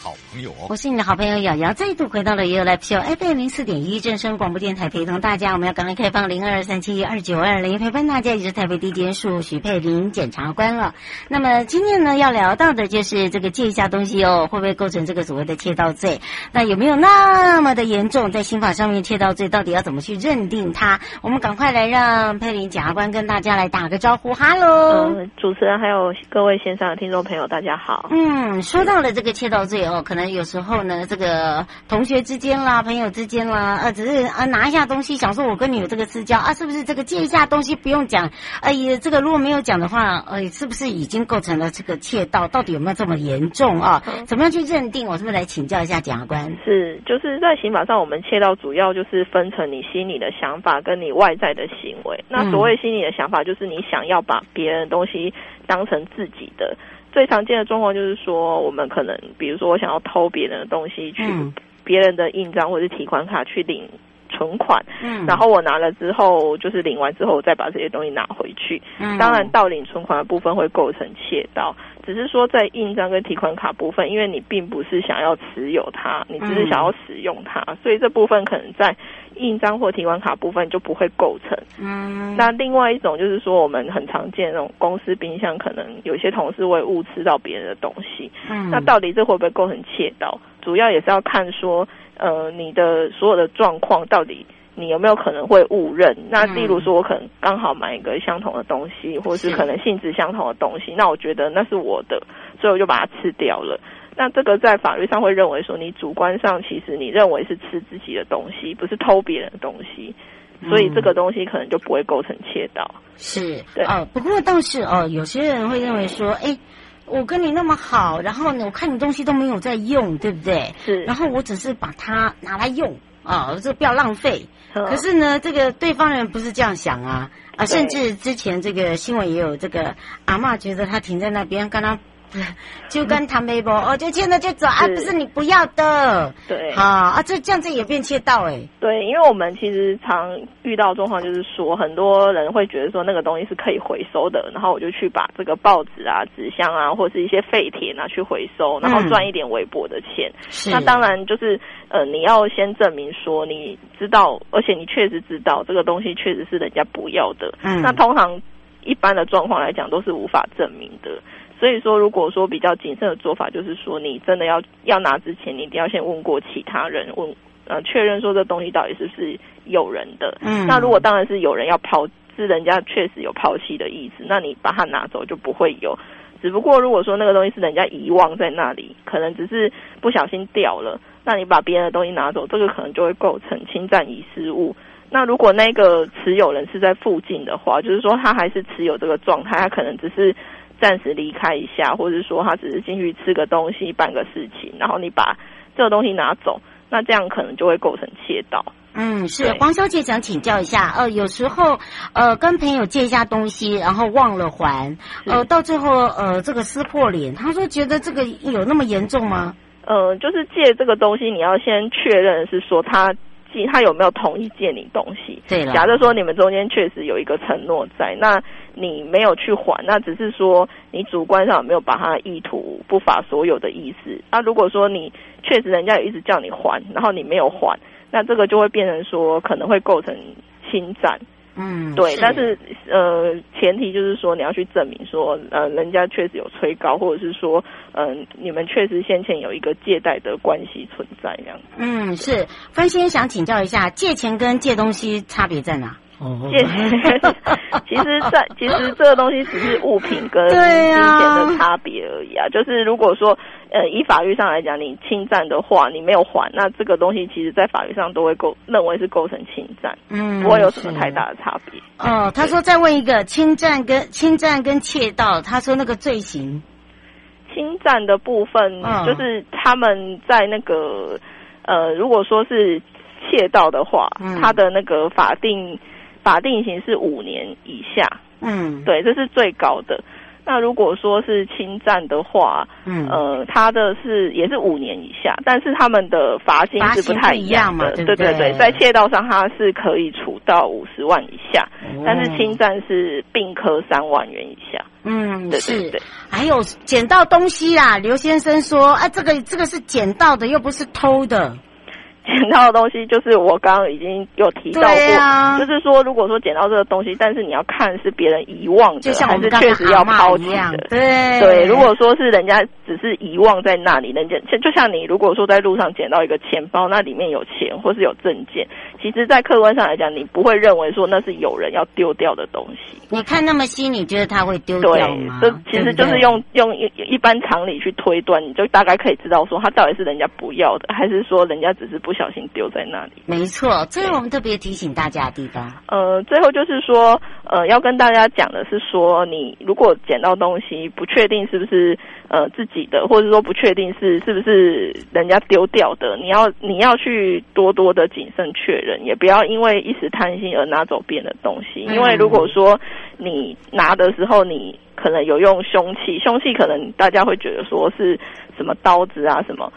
好朋友，我是你的好朋友瑶瑶，再度回到了 You Live Show FM 零四点一正声广播电台，陪同大家，我们要赶快开放零二三七二九二零，陪伴大家也是台北地检署许佩玲检察官了。那么今天呢，要聊到的就是这个借一下东西哦，会不会构成这个所谓的窃盗罪？那有没有那么的严重？在刑法上面，窃盗罪到底要怎么去认定它？我们赶快来让佩玲检察官跟大家来打个招呼，哈喽、嗯，主持人还有各位线上的听众朋友，大家好。嗯，说到了这个窃盗罪哦，可能有时候呢，这个同学之间啦、朋友之间啦，呃，只是啊拿一下东西，想说我跟你有这个私交啊，是不是这个借一下东西不用讲？哎呀，这个如果没有讲的话，呃，是不是已经构成了这个窃盗？到底有没有这么严重啊？怎么样去认定？我是不是来请教一下检察官？是，就是在刑法上，我们窃盗主要就是分成你心里的想法跟你外在的行为。那所谓心里的想法，就是你想要把别人的东西当成自己的。最常见的状况就是说，我们可能比如说我想要偷别人的东西，去别人的印章或者是提款卡去领存款，嗯，然后我拿了之后，就是领完之后我再把这些东西拿回去。嗯，当然盗领存款的部分会构成窃盗，只是说在印章跟提款卡部分，因为你并不是想要持有它，你只是想要使用它，所以这部分可能在。印章或提款卡部分就不会构成。嗯，那另外一种就是说，我们很常见那种公司冰箱，可能有些同事会误吃到别人的东西。嗯，那到底这会不会构成窃盗？主要也是要看说，呃，你的所有的状况到底你有没有可能会误认。那例如说，我可能刚好买一个相同的东西，或是可能性质相同的东西，那我觉得那是我的，所以我就把它吃掉了。那这个在法律上会认为说，你主观上其实你认为是吃自己的东西，不是偷别人的东西，所以这个东西可能就不会构成窃盗。是，对。哦，不过倒是哦，有些人会认为说，哎，我跟你那么好，然后呢，我看你东西都没有在用，对不对？是。然后我只是把它拿来用啊，这不要浪费。可是呢，这个对方人不是这样想啊啊，甚至之前这个新闻也有这个阿嬷觉得他停在那边，刚刚。就跟谈微博哦，就现在就走啊，不是你不要的，对，好啊，这这样子也变窃盗哎，对，因为我们其实常遇到状况，就是说很多人会觉得说那个东西是可以回收的，然后我就去把这个报纸啊、纸箱啊，或是一些废铁拿去回收，然后赚一点微薄的钱。嗯、那当然就是呃，你要先证明说你知道，而且你确实知道这个东西确实是人家不要的。嗯，那通常一般的状况来讲都是无法证明的。所以说，如果说比较谨慎的做法，就是说，你真的要要拿之前，你一定要先问过其他人，问呃确认说这东西到底是不是有人的。嗯。那如果当然是有人要抛，是人家确实有抛弃的意思，那你把它拿走就不会有。只不过如果说那个东西是人家遗忘在那里，可能只是不小心掉了，那你把别人的东西拿走，这个可能就会构成侵占遗失物。那如果那个持有人是在附近的话，就是说他还是持有这个状态，他可能只是。暂时离开一下，或者说他只是进去吃个东西、办个事情，然后你把这个东西拿走，那这样可能就会构成窃盗。嗯，是黄小姐想请教一下，呃，有时候呃跟朋友借一下东西，然后忘了还，呃，到最后呃这个撕破脸，他说觉得这个有那么严重吗？呃，就是借这个东西，你要先确认是说他。他有没有同意借你东西？对，假设说你们中间确实有一个承诺在，那你没有去还，那只是说你主观上有没有把他意图不法所有的意思。那如果说你确实人家有一直叫你还，然后你没有还，那这个就会变成说可能会构成侵占。嗯，对，是但是呃，前提就是说你要去证明说，呃，人家确实有催高，或者是说，嗯、呃，你们确实先前有一个借贷的关系存在这样。嗯，是，分先想请教一下，借钱跟借东西差别在哪？哦，借钱 其实在其实这个东西只是物品跟金钱的差别而已啊，啊就是如果说。呃，以法律上来讲，你侵占的话，你没有还，那这个东西其实在法律上都会构认为是构成侵占，嗯，不会有什么太大的差别。哦，他说再问一个，侵占跟侵占跟窃盗，他说那个罪行，侵占的部分就是他们在那个呃，如果说是窃盗的话，嗯，他的那个法定法定刑是五年以下，嗯，对，这是最高的。那如果说是侵占的话，嗯，呃，他的是也是五年以下，但是他们的罚金是不太一样的，样嘛，对对？对在窃盗上他是可以处到五十万以下，但是侵占是并科三万元以下。嗯，对是。对对还有捡到东西啦，刘先生说，啊，这个这个是捡到的，又不是偷的。捡到的东西就是我刚刚已经有提到过，啊、就是说，如果说捡到这个东西，但是你要看是别人遗忘的，就像还是确实要抛弃的。对对，如果说是人家只是遗忘在那里，人家就像你如果说在路上捡到一个钱包，那里面有钱或是有证件，其实，在客观上来讲，你不会认为说那是有人要丢掉的东西。你看那么细，你觉得他会丢掉吗？对，这其实就是用用一一般常理去推断，你就大概可以知道说他到底是人家不要的，还是说人家只是不小心丢在那里。没错，这是我们特别提醒大家的地方。呃，最后就是说，呃，要跟大家讲的是说，你如果捡到东西，不确定是不是呃自己的，或者说不确定是是不是人家丢掉的，你要你要去多多的谨慎确认，也不要因为一时贪心而拿走别人的东西，因为如果说。你拿的时候，你可能有用凶器，凶器可能大家会觉得说是什么刀子啊，什么，呃、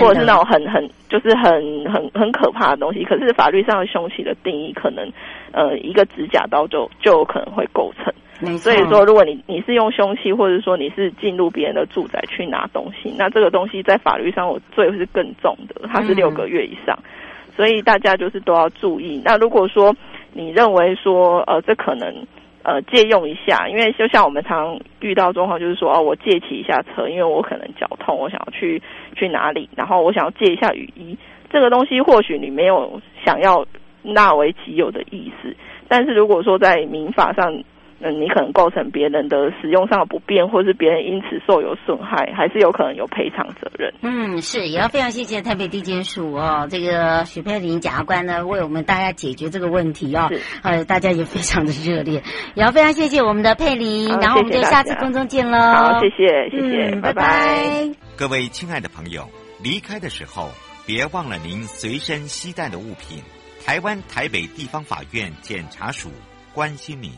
或者是那种很很就是很很很可怕的东西。可是法律上的凶器的定义，可能呃一个指甲刀就就有可能会构成。所以说，如果你你是用凶器，或者说你是进入别人的住宅去拿东西，那这个东西在法律上我罪是更重的，它是六个月以上。嗯、所以大家就是都要注意。那如果说你认为说呃这可能。呃，借用一下，因为就像我们常遇到状况，就是说，哦，我借骑一下车，因为我可能脚痛，我想要去去哪里，然后我想要借一下雨衣，这个东西或许你没有想要纳为己有的意思，但是如果说在民法上。嗯，你可能构成别人的使用上的不便，或是别人因此受有损害，还是有可能有赔偿责任。嗯，是，也要非常谢谢台北地检署哦，这个许佩玲检察官呢，为我们大家解决这个问题哦，呃，大家也非常的热烈，也要非常谢谢我们的佩玲，然后我们就下次空中见喽。好，谢谢，谢谢，嗯，拜拜。各位亲爱的朋友，离开的时候别忘了您随身携带的物品。台湾台北地方法院检察署关心您。